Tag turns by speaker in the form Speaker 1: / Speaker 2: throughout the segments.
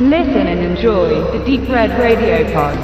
Speaker 1: Listen and enjoy the Deep Red Radio Pod.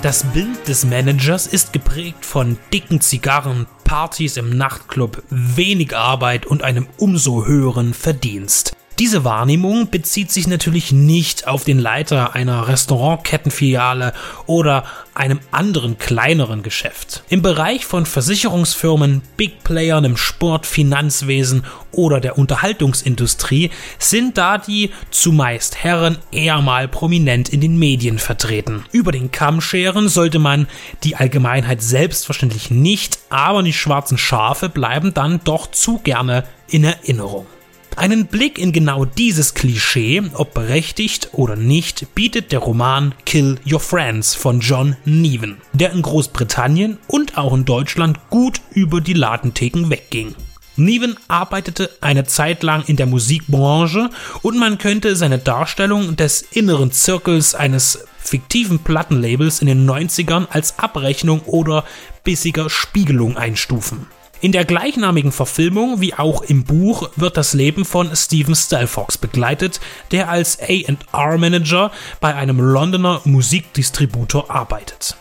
Speaker 2: Das Bild des Managers ist geprägt von dicken Zigarren, Partys im Nachtclub, wenig Arbeit und einem umso höheren Verdienst. Diese Wahrnehmung bezieht sich natürlich nicht auf den Leiter einer Restaurantkettenfiliale oder einem anderen kleineren Geschäft. Im Bereich von Versicherungsfirmen, Big Playern im Sport, Finanzwesen oder der Unterhaltungsindustrie sind da die zumeist Herren eher mal prominent in den Medien vertreten. Über den Kamm scheren sollte man die Allgemeinheit selbstverständlich nicht, aber die schwarzen Schafe bleiben dann doch zu gerne in Erinnerung. Einen Blick in genau dieses Klischee, ob berechtigt oder nicht, bietet der Roman Kill Your Friends von John Neven, der in Großbritannien und auch in Deutschland gut über die Ladentheken wegging. Neven arbeitete eine Zeit lang in der Musikbranche und man könnte seine Darstellung des inneren Zirkels eines fiktiven Plattenlabels in den 90ern als Abrechnung oder bissiger Spiegelung einstufen. In der gleichnamigen Verfilmung wie auch im Buch wird das Leben von Stephen Stelfox begleitet, der als A&R-Manager bei einem Londoner Musikdistributor arbeitet.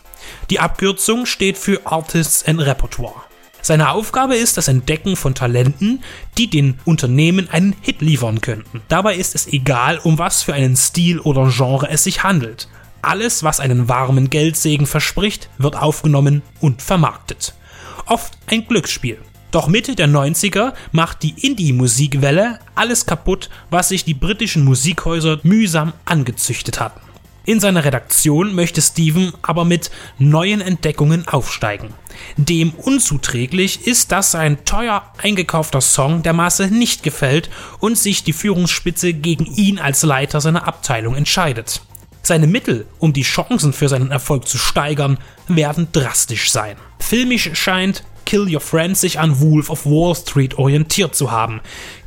Speaker 2: Die Abkürzung steht für Artists and Repertoire. Seine Aufgabe ist das Entdecken von Talenten, die den Unternehmen einen Hit liefern könnten. Dabei ist es egal, um was für einen Stil oder Genre es sich handelt. Alles, was einen warmen Geldsegen verspricht, wird aufgenommen und vermarktet oft ein Glücksspiel. Doch Mitte der 90er macht die Indie-Musikwelle alles kaputt, was sich die britischen Musikhäuser mühsam angezüchtet hatten. In seiner Redaktion möchte Steven aber mit neuen Entdeckungen aufsteigen. Dem unzuträglich ist, dass ein teuer eingekaufter Song der Masse nicht gefällt und sich die Führungsspitze gegen ihn als Leiter seiner Abteilung entscheidet. Seine Mittel, um die Chancen für seinen Erfolg zu steigern, werden drastisch sein. Filmisch scheint Kill Your Friends sich an Wolf of Wall Street orientiert zu haben.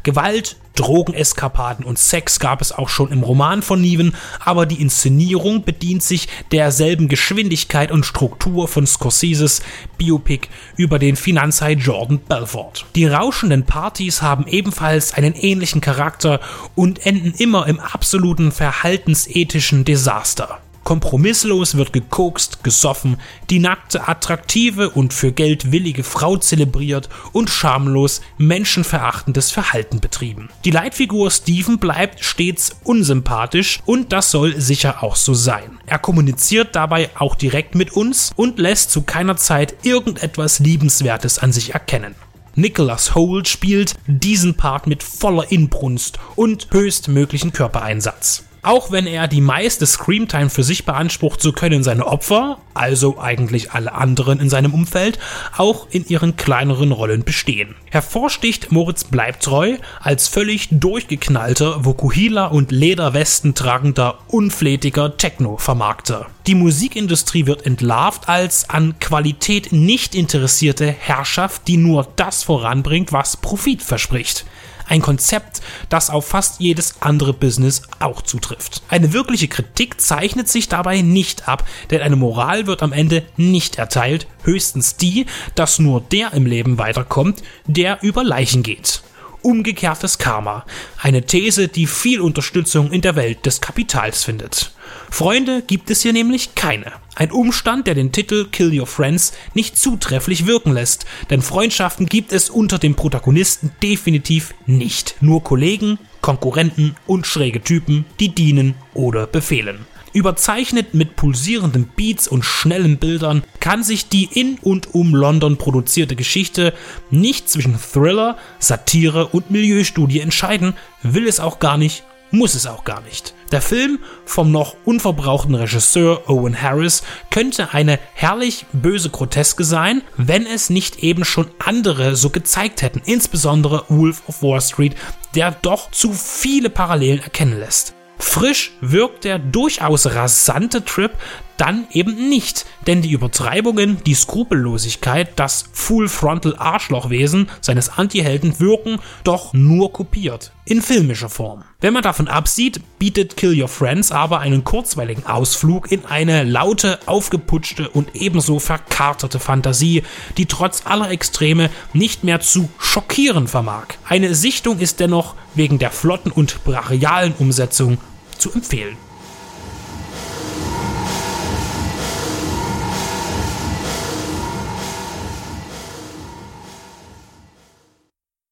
Speaker 2: Gewalt, Drogeneskapaden und Sex gab es auch schon im Roman von Niven, aber die Inszenierung bedient sich derselben Geschwindigkeit und Struktur von Scorseses Biopic über den Finanzhai Jordan Belfort. Die rauschenden Partys haben ebenfalls einen ähnlichen Charakter und enden immer im absoluten verhaltensethischen Desaster. Kompromisslos wird gekokst, gesoffen, die nackte, attraktive und für Geld willige Frau zelebriert und schamlos menschenverachtendes Verhalten betrieben. Die Leitfigur Steven bleibt stets unsympathisch und das soll sicher auch so sein. Er kommuniziert dabei auch direkt mit uns und lässt zu keiner Zeit irgendetwas Liebenswertes an sich erkennen. Nicholas Holt spielt diesen Part mit voller Inbrunst und höchstmöglichen Körpereinsatz. Auch wenn er die meiste Screamtime für sich beansprucht, so können seine Opfer, also eigentlich alle anderen in seinem Umfeld, auch in ihren kleineren Rollen bestehen. Hervorsticht Moritz Bleibtreu als völlig durchgeknallter, Vokuhila und Lederwesten tragender, unflätiger Techno-Vermarkter. Die Musikindustrie wird entlarvt als an Qualität nicht interessierte Herrschaft, die nur das voranbringt, was Profit verspricht. Ein Konzept, das auf fast jedes andere Business auch zutrifft. Eine wirkliche Kritik zeichnet sich dabei nicht ab, denn eine Moral wird am Ende nicht erteilt, höchstens die, dass nur der im Leben weiterkommt, der über Leichen geht umgekehrtes Karma. Eine These, die viel Unterstützung in der Welt des Kapitals findet. Freunde gibt es hier nämlich keine. Ein Umstand, der den Titel Kill Your Friends nicht zutrefflich wirken lässt, denn Freundschaften gibt es unter den Protagonisten definitiv nicht. Nur Kollegen, Konkurrenten und schräge Typen, die dienen oder befehlen. Überzeichnet mit pulsierenden Beats und schnellen Bildern kann sich die in und um London produzierte Geschichte nicht zwischen Thriller, Satire und Milieustudie entscheiden, will es auch gar nicht, muss es auch gar nicht. Der Film vom noch unverbrauchten Regisseur Owen Harris könnte eine herrlich böse Groteske sein, wenn es nicht eben schon andere so gezeigt hätten, insbesondere Wolf of Wall Street, der doch zu viele Parallelen erkennen lässt. Frisch wirkt der durchaus rasante Trip dann eben nicht, denn die Übertreibungen, die Skrupellosigkeit, das Full-Frontal-Arschlochwesen seines Antihelden wirken doch nur kopiert. In filmischer Form. Wenn man davon absieht, bietet Kill Your Friends aber einen kurzweiligen Ausflug in eine laute, aufgeputschte und ebenso verkartete Fantasie, die trotz aller Extreme nicht mehr zu schockieren vermag. Eine Sichtung ist dennoch wegen der flotten und brachialen Umsetzung zu empfehlen.